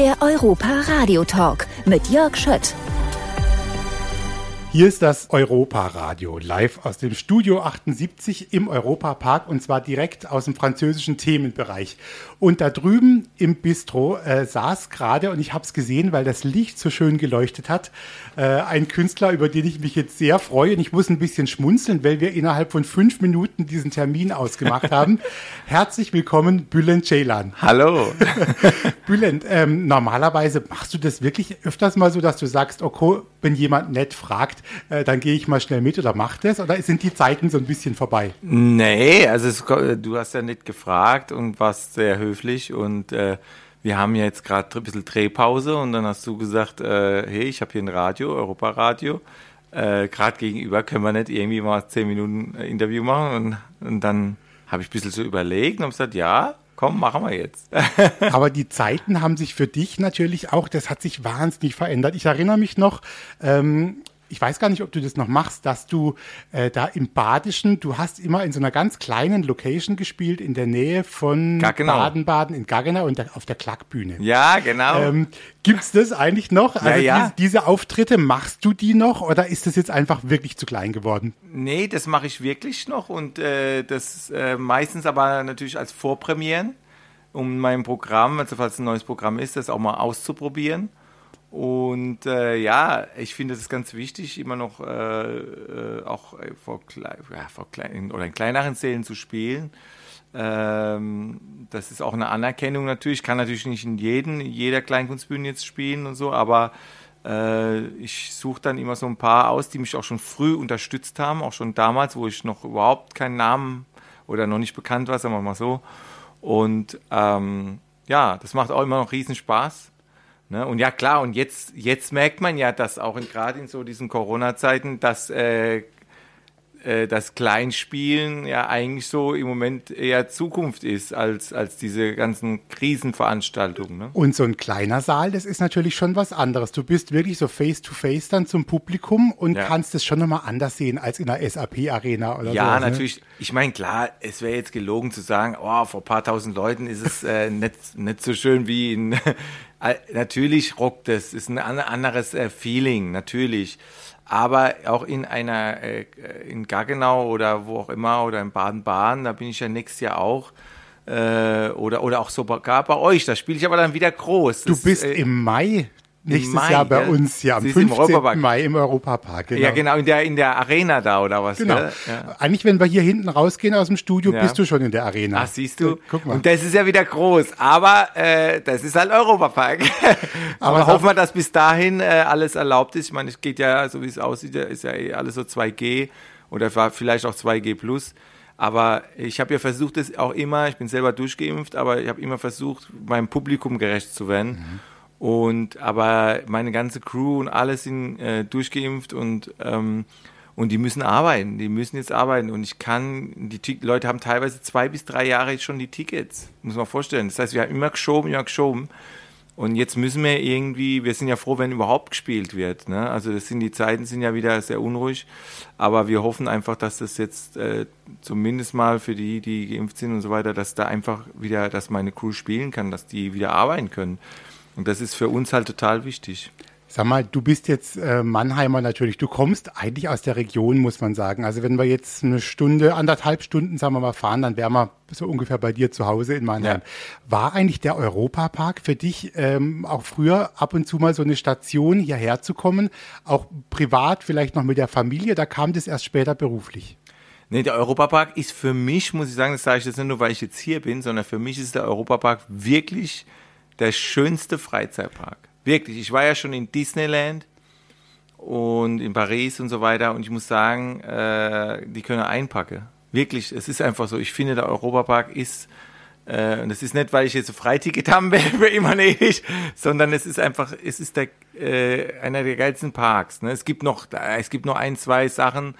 Der Europa Radio Talk mit Jörg Schött. Hier ist das Europa-Radio, live aus dem Studio 78 im Europapark und zwar direkt aus dem französischen Themenbereich. Und da drüben im Bistro äh, saß gerade, und ich habe es gesehen, weil das Licht so schön geleuchtet hat, äh, ein Künstler, über den ich mich jetzt sehr freue. Und ich muss ein bisschen schmunzeln, weil wir innerhalb von fünf Minuten diesen Termin ausgemacht haben. Herzlich willkommen, Bülent Ceylan. Hallo. Bülent, ähm, normalerweise machst du das wirklich öfters mal so, dass du sagst, okay, wenn jemand nett fragt, äh, dann gehe ich mal schnell mit oder mach das? Oder sind die Zeiten so ein bisschen vorbei? Nee, also es, du hast ja nicht gefragt und warst sehr höflich und äh, wir haben ja jetzt gerade ein bisschen Drehpause und dann hast du gesagt, äh, hey, ich habe hier ein Radio, Europaradio. Äh, gerade gegenüber können wir nicht irgendwie mal zehn Minuten äh, Interview machen und, und dann habe ich ein bisschen so überlegt und habe gesagt, ja, komm, machen wir jetzt. Aber die Zeiten haben sich für dich natürlich auch, das hat sich wahnsinnig verändert. Ich erinnere mich noch, ähm, ich weiß gar nicht, ob du das noch machst, dass du äh, da im Badischen, du hast immer in so einer ganz kleinen Location gespielt, in der Nähe von Baden-Baden in Gaggenau und der, auf der Klackbühne. Ja, genau. Ähm, Gibt das eigentlich noch? Also ja, ja. Diese, diese, Auftritte, machst du die noch oder ist das jetzt einfach wirklich zu klein geworden? Nee, das mache ich wirklich noch und äh, das äh, meistens aber natürlich als Vorpremieren, um mein Programm, also falls ein neues Programm ist, das auch mal auszuprobieren. Und äh, ja, ich finde es ganz wichtig, immer noch äh, äh, auch vor, ja, vor kleinen oder in kleineren Szenen zu spielen. Ähm, das ist auch eine Anerkennung natürlich. Ich kann natürlich nicht in jeden, jeder Kleinkunstbühne jetzt spielen und so, aber äh, ich suche dann immer so ein paar aus, die mich auch schon früh unterstützt haben, auch schon damals, wo ich noch überhaupt keinen Namen oder noch nicht bekannt war, sagen wir mal so. Und ähm, ja, das macht auch immer noch riesen Spaß. Ne? Und ja, klar, und jetzt, jetzt merkt man ja, dass auch gerade in so diesen Corona-Zeiten, dass äh, äh, das Kleinspielen ja eigentlich so im Moment eher Zukunft ist als, als diese ganzen Krisenveranstaltungen. Ne? Und so ein kleiner Saal, das ist natürlich schon was anderes. Du bist wirklich so face-to-face -face dann zum Publikum und ja. kannst es schon nochmal anders sehen als in einer SAP-Arena oder so. Ja, sowas, natürlich. Ne? Ich meine, klar, es wäre jetzt gelogen zu sagen, oh, vor ein paar tausend Leuten ist es äh, nicht, nicht so schön wie in, Natürlich rockt es, ist ein anderes äh, Feeling, natürlich. Aber auch in einer, äh, in Gaggenau oder wo auch immer oder in Baden-Baden, da bin ich ja nächstes Jahr auch. Äh, oder, oder auch sogar bei euch, da spiele ich aber dann wieder groß. Das, du bist äh, im Mai nächstes Mai, Jahr bei ja? uns, ja, am 15. Im Mai im Europapark. Genau. Ja, genau, in der, in der Arena da oder was? Genau. Ja. Eigentlich, wenn wir hier hinten rausgehen aus dem Studio, bist du schon in der Arena. Ach, siehst du? Guck mal. Und das ist ja wieder groß, aber äh, das ist halt Europapark. aber, aber hoffen wir, dass bis dahin äh, alles erlaubt ist. Ich meine, es geht ja, so wie es aussieht, ist ja eh alles so 2G oder vielleicht auch 2G plus. Aber ich habe ja versucht, das auch immer, ich bin selber durchgeimpft, aber ich habe immer versucht, meinem Publikum gerecht zu werden. Mhm. Und aber meine ganze Crew und alles sind äh, durchgeimpft und ähm, und die müssen arbeiten, die müssen jetzt arbeiten. Und ich kann, die Leute haben teilweise zwei bis drei Jahre schon die Tickets, muss man vorstellen. Das heißt, wir haben immer geschoben, immer geschoben. Und jetzt müssen wir irgendwie, wir sind ja froh, wenn überhaupt gespielt wird. Ne? Also das sind die Zeiten sind ja wieder sehr unruhig, aber wir hoffen einfach, dass das jetzt äh, zumindest mal für die, die geimpft sind und so weiter, dass da einfach wieder, dass meine Crew spielen kann, dass die wieder arbeiten können. Und das ist für uns halt total wichtig. Sag mal, du bist jetzt äh, Mannheimer natürlich. Du kommst eigentlich aus der Region, muss man sagen. Also wenn wir jetzt eine Stunde, anderthalb Stunden, sagen wir mal, fahren, dann wären wir so ungefähr bei dir zu Hause in Mannheim. Ja. War eigentlich der Europapark für dich ähm, auch früher ab und zu mal so eine Station, hierher zu kommen? Auch privat, vielleicht noch mit der Familie? Da kam das erst später beruflich? Nee, der Europapark ist für mich, muss ich sagen, das sage ich jetzt nicht nur, weil ich jetzt hier bin, sondern für mich ist der Europapark wirklich der schönste Freizeitpark. Wirklich. Ich war ja schon in Disneyland und in Paris und so weiter und ich muss sagen, äh, die können einpacken. Wirklich, es ist einfach so. Ich finde, der Europapark ist, äh, und das ist nicht, weil ich jetzt ein Freiticket haben will für immer ewig, sondern es ist einfach, es ist der, äh, einer der geilsten Parks. Ne? Es gibt noch, es gibt noch ein, zwei Sachen,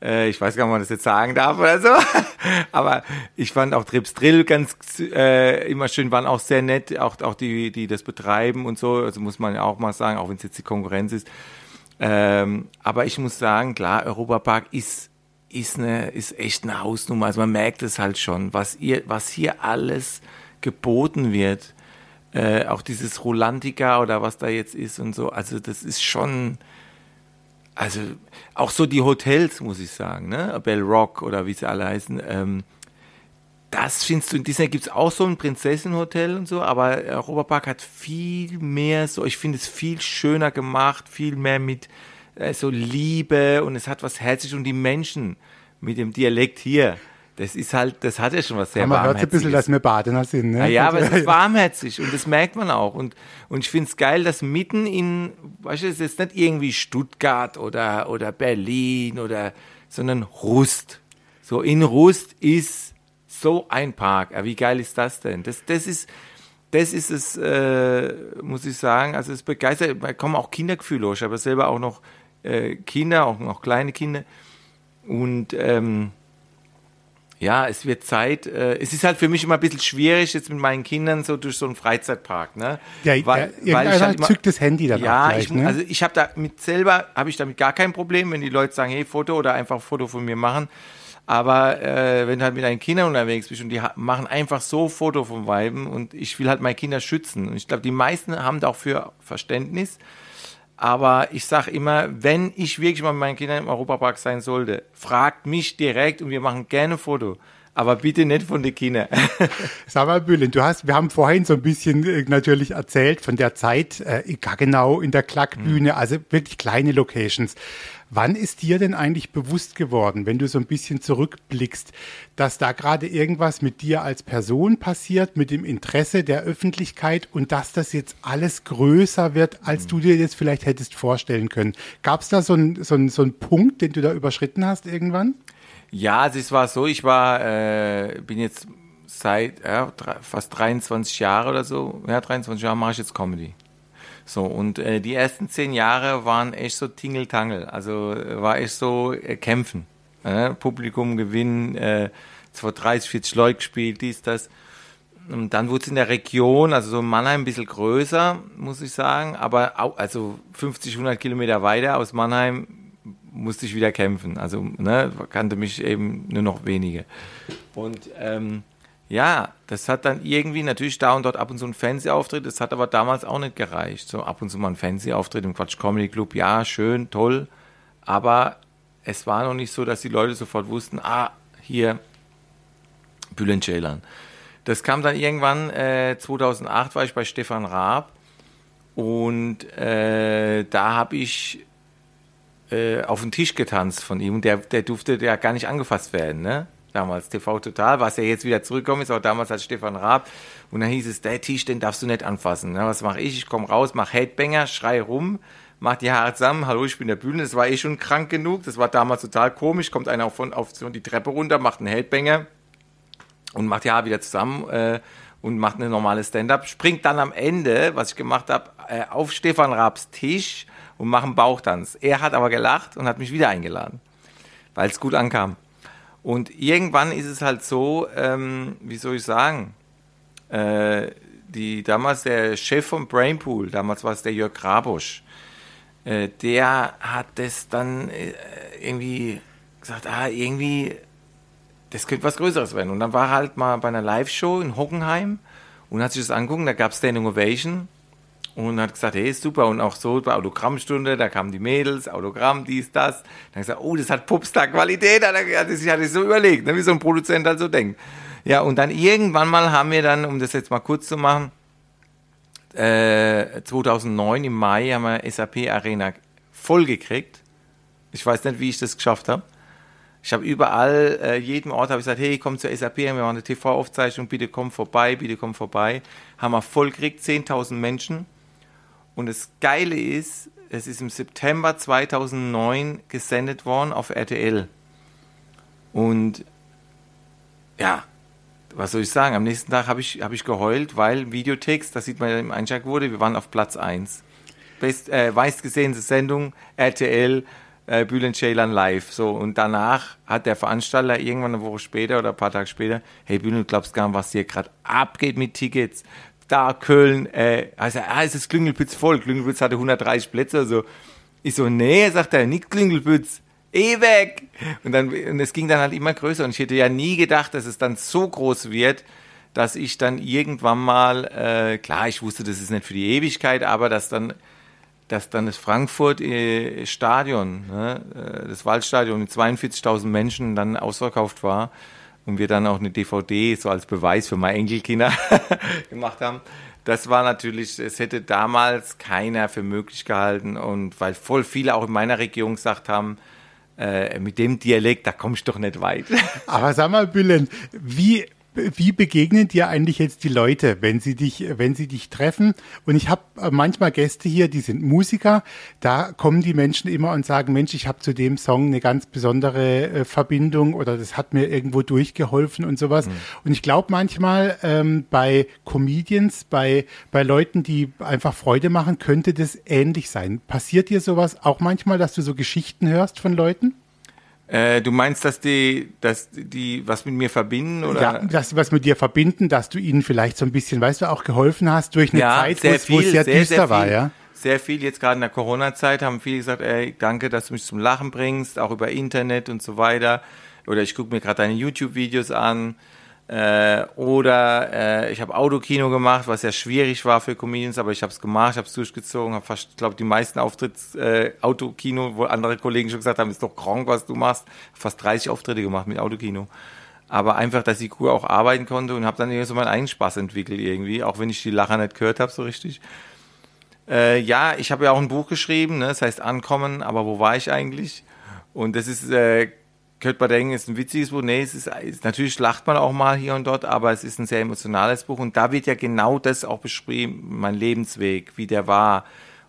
ich weiß gar nicht, ob man das jetzt sagen darf oder so. Aber ich fand auch Trips Drill ganz äh, immer schön, waren auch sehr nett, auch, auch die, die das betreiben und so. Also muss man ja auch mal sagen, auch wenn es jetzt die Konkurrenz ist. Ähm, aber ich muss sagen, klar, Europapark ist, ist, eine, ist echt eine Hausnummer. Also man merkt es halt schon, was, ihr, was hier alles geboten wird äh, auch dieses Rolantica oder was da jetzt ist und so. Also das ist schon, also auch so die Hotels, muss ich sagen, ne? Bell Rock oder wie sie alle heißen. Ähm, das findest du in Disney gibt es auch so ein Prinzessenhotel und so, aber Europapark hat viel mehr so, ich finde es viel schöner gemacht, viel mehr mit äh, so Liebe und es hat was herzlich und die Menschen mit dem Dialekt hier das ist halt, das hat ja schon was sehr Man hört ein bisschen, dass wir Badener sind. Ne? Ja, ja, aber es ist warmherzig und das merkt man auch. Und, und ich finde es geil, dass mitten in, weißt du, es ist jetzt nicht irgendwie Stuttgart oder, oder Berlin oder, sondern Rust. So in Rust ist so ein Park. Ja, wie geil ist das denn? Das, das ist, das ist es, äh, muss ich sagen. Also es begeistert, da kommen auch Kindergefühle Ich habe selber auch noch äh, Kinder, auch noch kleine Kinder. Und ähm, ja, es wird Zeit. Äh, es ist halt für mich immer ein bisschen schwierig, jetzt mit meinen Kindern so durch so einen Freizeitpark. Ne? Ja, weil, ja, weil ich halt immer, zückt das Handy dann Ja, gleich, ich, ne? also ich habe damit selber, habe ich damit gar kein Problem, wenn die Leute sagen, hey, Foto oder einfach Foto von mir machen. Aber äh, wenn du halt mit deinen Kindern unterwegs bist und die machen einfach so Foto vom Weiben und ich will halt meine Kinder schützen. Und ich glaube, die meisten haben da auch für Verständnis. Aber ich sage immer, wenn ich wirklich mal mit meinen Kindern im Europapark sein sollte, fragt mich direkt und wir machen gerne ein Foto. Aber bitte nicht von den Kindern. Sag mal, Bülent, du hast, wir haben vorhin so ein bisschen äh, natürlich erzählt von der Zeit äh, genau in der Klackbühne, mhm. also wirklich kleine Locations. Wann ist dir denn eigentlich bewusst geworden, wenn du so ein bisschen zurückblickst, dass da gerade irgendwas mit dir als Person passiert, mit dem Interesse der Öffentlichkeit und dass das jetzt alles größer wird, als mhm. du dir jetzt vielleicht hättest vorstellen können? Gab es da so einen so so ein Punkt, den du da überschritten hast irgendwann? Ja, es war so, ich war, äh, bin jetzt seit ja, fast 23 Jahre oder so, ja, 23 Jahre mache ich jetzt Comedy. So, und äh, die ersten zehn Jahre waren echt so Tingeltangel. Also äh, war echt so äh, kämpfen. Äh, Publikum gewinnen, äh, vor 30, 40 Leute gespielt, dies, das. Und dann wurde es in der Region, also so Mannheim ein bisschen größer, muss ich sagen. Aber auch, also 50, 100 Kilometer weiter aus Mannheim musste ich wieder kämpfen. Also ne, kannte mich eben nur noch wenige. Und ähm, ja, das hat dann irgendwie natürlich da und dort ab und zu ein Fernsehauftritt, das hat aber damals auch nicht gereicht. So ab und zu mal ein Fernsehauftritt im Quatsch Comedy Club, ja, schön, toll, aber es war noch nicht so, dass die Leute sofort wussten, ah, hier Bülent Ceylan. Das kam dann irgendwann, äh, 2008 war ich bei Stefan Raab und äh, da habe ich äh, auf den Tisch getanzt von ihm der, der durfte ja gar nicht angefasst werden, ne? damals, TV Total, was ja jetzt wieder zurückgekommen ist, auch damals als Stefan Raab. Und dann hieß es, der Tisch, den darfst du nicht anfassen. Na, was mache ich? Ich komme raus, mache Headbanger, schrei rum, mach die Haare zusammen, hallo, ich bin der Bühne. Das war eh schon krank genug, das war damals total komisch. Kommt einer auf so die Treppe runter, macht einen Headbanger und macht die Haare wieder zusammen. Äh, und macht eine normale Stand-up, springt dann am Ende, was ich gemacht habe, äh, auf Stefan Raabs Tisch und macht einen Bauchtanz. Er hat aber gelacht und hat mich wieder eingeladen, weil es gut ankam. Und irgendwann ist es halt so, ähm, wie soll ich sagen, äh, die, damals der Chef vom Brainpool, damals war es der Jörg Grabosch, äh, der hat das dann äh, irgendwie gesagt, ah, irgendwie, das könnte was Größeres werden. Und dann war er halt mal bei einer Live-Show in Hockenheim und hat sich das angucken, da gab es Standing Ovation und hat gesagt, hey, super. Und auch so bei Autogrammstunde, da kamen die Mädels, Autogramm, dies, das. Dann gesagt, oh, das hat Pupstar-Qualität. Hat ich hatte so überlegt, ne, wie so ein Produzent halt so denkt. Ja, und dann irgendwann mal haben wir dann, um das jetzt mal kurz zu machen, äh, 2009 im Mai haben wir SAP Arena vollgekriegt. Ich weiß nicht, wie ich das geschafft habe. Ich habe überall, äh, jedem Ort habe ich gesagt, hey, komm zur SAP, wir machen eine TV-Aufzeichnung, bitte komm vorbei, bitte komm vorbei. Haben wir voll gekriegt, 10.000 Menschen. Und das Geile ist, es ist im September 2009 gesendet worden auf RTL. Und ja, was soll ich sagen? Am nächsten Tag habe ich, hab ich geheult, weil Videotext, das sieht man ja im Einschlag wurde, wir waren auf Platz 1. Best, äh, meistgesehene Sendung, RTL, äh, Bülent Ceylan live. So, und danach hat der Veranstalter irgendwann eine Woche später oder ein paar Tage später, hey Bülent, du glaubst gar nicht, was hier gerade abgeht mit Tickets da Köln, äh, also, ah, ist das Klüngelpütz voll. Klüngelpütz hatte 130 Plätze, also ich so, nee, sagt er, nicht Klüngelpütz, eh weg. Und dann, und es ging dann halt immer größer und ich hätte ja nie gedacht, dass es dann so groß wird, dass ich dann irgendwann mal, äh, klar, ich wusste, das ist nicht für die Ewigkeit, aber dass dann, dass dann das Frankfurt-Stadion, äh, ne, äh, das Waldstadion mit 42.000 Menschen dann ausverkauft war und wir dann auch eine DVD so als Beweis für meine Enkelkinder gemacht haben. Das war natürlich, es hätte damals keiner für möglich gehalten und weil voll viele auch in meiner Region gesagt haben, äh, mit dem Dialekt, da kommst du doch nicht weit. Aber sag mal, Bülent, wie wie begegnen dir eigentlich jetzt die Leute, wenn sie dich, wenn sie dich treffen? Und ich habe äh, manchmal Gäste hier, die sind Musiker. Da kommen die Menschen immer und sagen, Mensch, ich habe zu dem Song eine ganz besondere äh, Verbindung oder das hat mir irgendwo durchgeholfen und sowas. Mhm. Und ich glaube manchmal ähm, bei Comedians, bei bei Leuten, die einfach Freude machen, könnte das ähnlich sein. Passiert dir sowas auch manchmal, dass du so Geschichten hörst von Leuten? Äh, du meinst, dass die, dass die was mit mir verbinden oder? Ja, dass sie was mit dir verbinden, dass du ihnen vielleicht so ein bisschen, weißt du, auch geholfen hast durch eine ja, Zeit, wo es, sehr, sehr düster sehr war, ja? Sehr viel, jetzt gerade in der Corona-Zeit haben viele gesagt, ey, danke, dass du mich zum Lachen bringst, auch über Internet und so weiter. Oder ich gucke mir gerade deine YouTube-Videos an. Äh, oder äh, ich habe Autokino gemacht, was ja schwierig war für Comedians, aber ich habe es gemacht, ich habe es durchgezogen, habe fast, ich glaube, die meisten Auftritts äh, Autokino, wo andere Kollegen schon gesagt haben, ist doch krank, was du machst, fast 30 Auftritte gemacht mit Autokino. Aber einfach, dass die Kuh auch arbeiten konnte und habe dann irgendwie so meinen eigenen Spaß entwickelt irgendwie, auch wenn ich die Lacher nicht gehört habe so richtig. Äh, ja, ich habe ja auch ein Buch geschrieben, ne, das heißt Ankommen, aber wo war ich eigentlich? Und das ist äh, könnte man denken, es ist ein witziges Buch. Nee, es ist, ist, natürlich lacht man auch mal hier und dort, aber es ist ein sehr emotionales Buch und da wird ja genau das auch beschrieben, mein Lebensweg, wie der war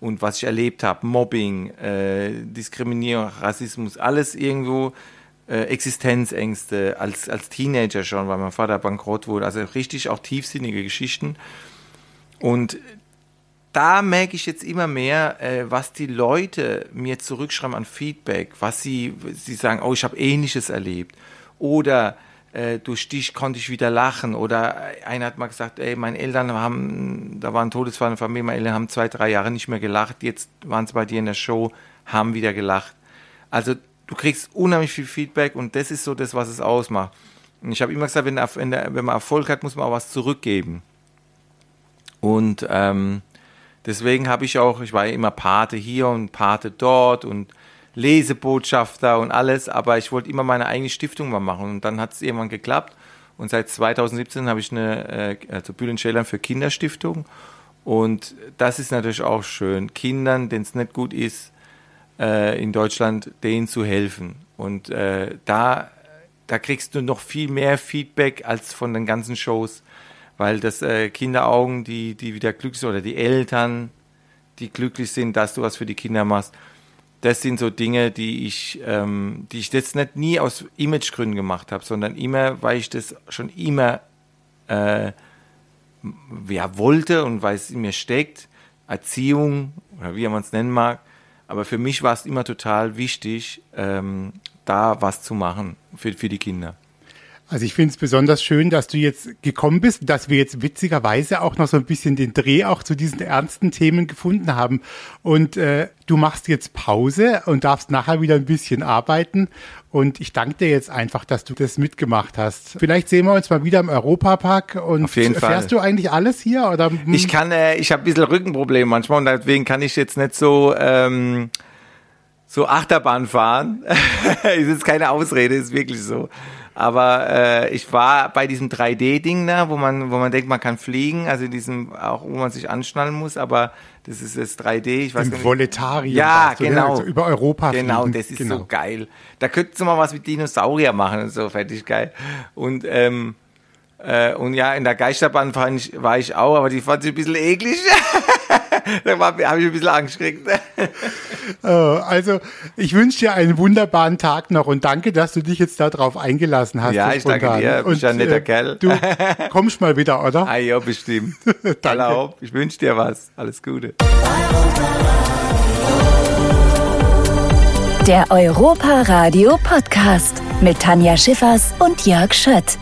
und was ich erlebt habe, Mobbing, äh, Diskriminierung, Rassismus, alles irgendwo äh, Existenzängste als, als Teenager schon, weil mein Vater bankrott wurde, also richtig auch tiefsinnige Geschichten. Und da merke ich jetzt immer mehr, äh, was die Leute mir zurückschreiben an Feedback, was sie, sie sagen, oh, ich habe Ähnliches erlebt. Oder äh, durch dich konnte ich wieder lachen. Oder einer hat mal gesagt, ey, meine Eltern haben, da war ein Todesfall in der Familie, meine Eltern haben zwei, drei Jahre nicht mehr gelacht, jetzt waren sie bei dir in der Show, haben wieder gelacht. Also du kriegst unheimlich viel Feedback und das ist so das, was es ausmacht. Und ich habe immer gesagt, wenn, wenn, man Erfolg hat, muss man auch was zurückgeben. Und ähm, Deswegen habe ich auch, ich war ja immer Pate hier und Pate dort und Lesebotschafter und alles, aber ich wollte immer meine eigene Stiftung mal machen und dann hat es irgendwann geklappt. Und seit 2017 habe ich eine äh, also Bühlen Schälern für Kinderstiftung. Und das ist natürlich auch schön, Kindern, denen es nicht gut ist, äh, in Deutschland, denen zu helfen. Und äh, da, da kriegst du noch viel mehr Feedback als von den ganzen Shows weil das äh, Kinderaugen, die, die wieder glücklich sind, oder die Eltern, die glücklich sind, dass du was für die Kinder machst, das sind so Dinge, die ich, ähm, die ich jetzt nicht nie aus Imagegründen gemacht habe, sondern immer, weil ich das schon immer äh, ja, wollte und weil es in mir steckt, Erziehung oder wie man es nennen mag. Aber für mich war es immer total wichtig, ähm, da was zu machen für, für die Kinder. Also ich finde es besonders schön, dass du jetzt gekommen bist, dass wir jetzt witzigerweise auch noch so ein bisschen den Dreh auch zu diesen ernsten Themen gefunden haben. Und äh, du machst jetzt Pause und darfst nachher wieder ein bisschen arbeiten. Und ich danke dir jetzt einfach, dass du das mitgemacht hast. Vielleicht sehen wir uns mal wieder im Europapark. Und Auf jeden Fall. fährst du eigentlich alles hier? Oder? Ich kann, äh, ich habe ein bisschen Rückenprobleme manchmal und deswegen kann ich jetzt nicht so. Ähm so Achterbahn fahren. ist jetzt keine Ausrede, ist wirklich so. Aber äh, ich war bei diesem 3D-Ding da, wo man, wo man denkt, man kann fliegen, also diesem, auch wo man sich anschnallen muss, aber das ist das 3D, ich weiß Im nicht. Voletarium. Ja, genau. Also über Europa Genau, fliegen. das ist genau. so geil. Da könntest du mal was mit Dinosaurier machen und so, fertig geil. Und, ähm, äh, und ja, in der Geisterbahn war ich, war ich auch, aber die fand ich ein bisschen eklig. da habe ich ein bisschen Angst gekriegt. oh, also, ich wünsche dir einen wunderbaren Tag noch und danke, dass du dich jetzt darauf eingelassen hast. Ja, ich danke dir. Du bist ja ein netter äh, Kerl. Du kommst mal wieder, oder? Ah, ja, bestimmt. danke. Hallo, ich wünsche dir was. Alles Gute. Der Europa Radio Podcast mit Tanja Schiffers und Jörg Schött.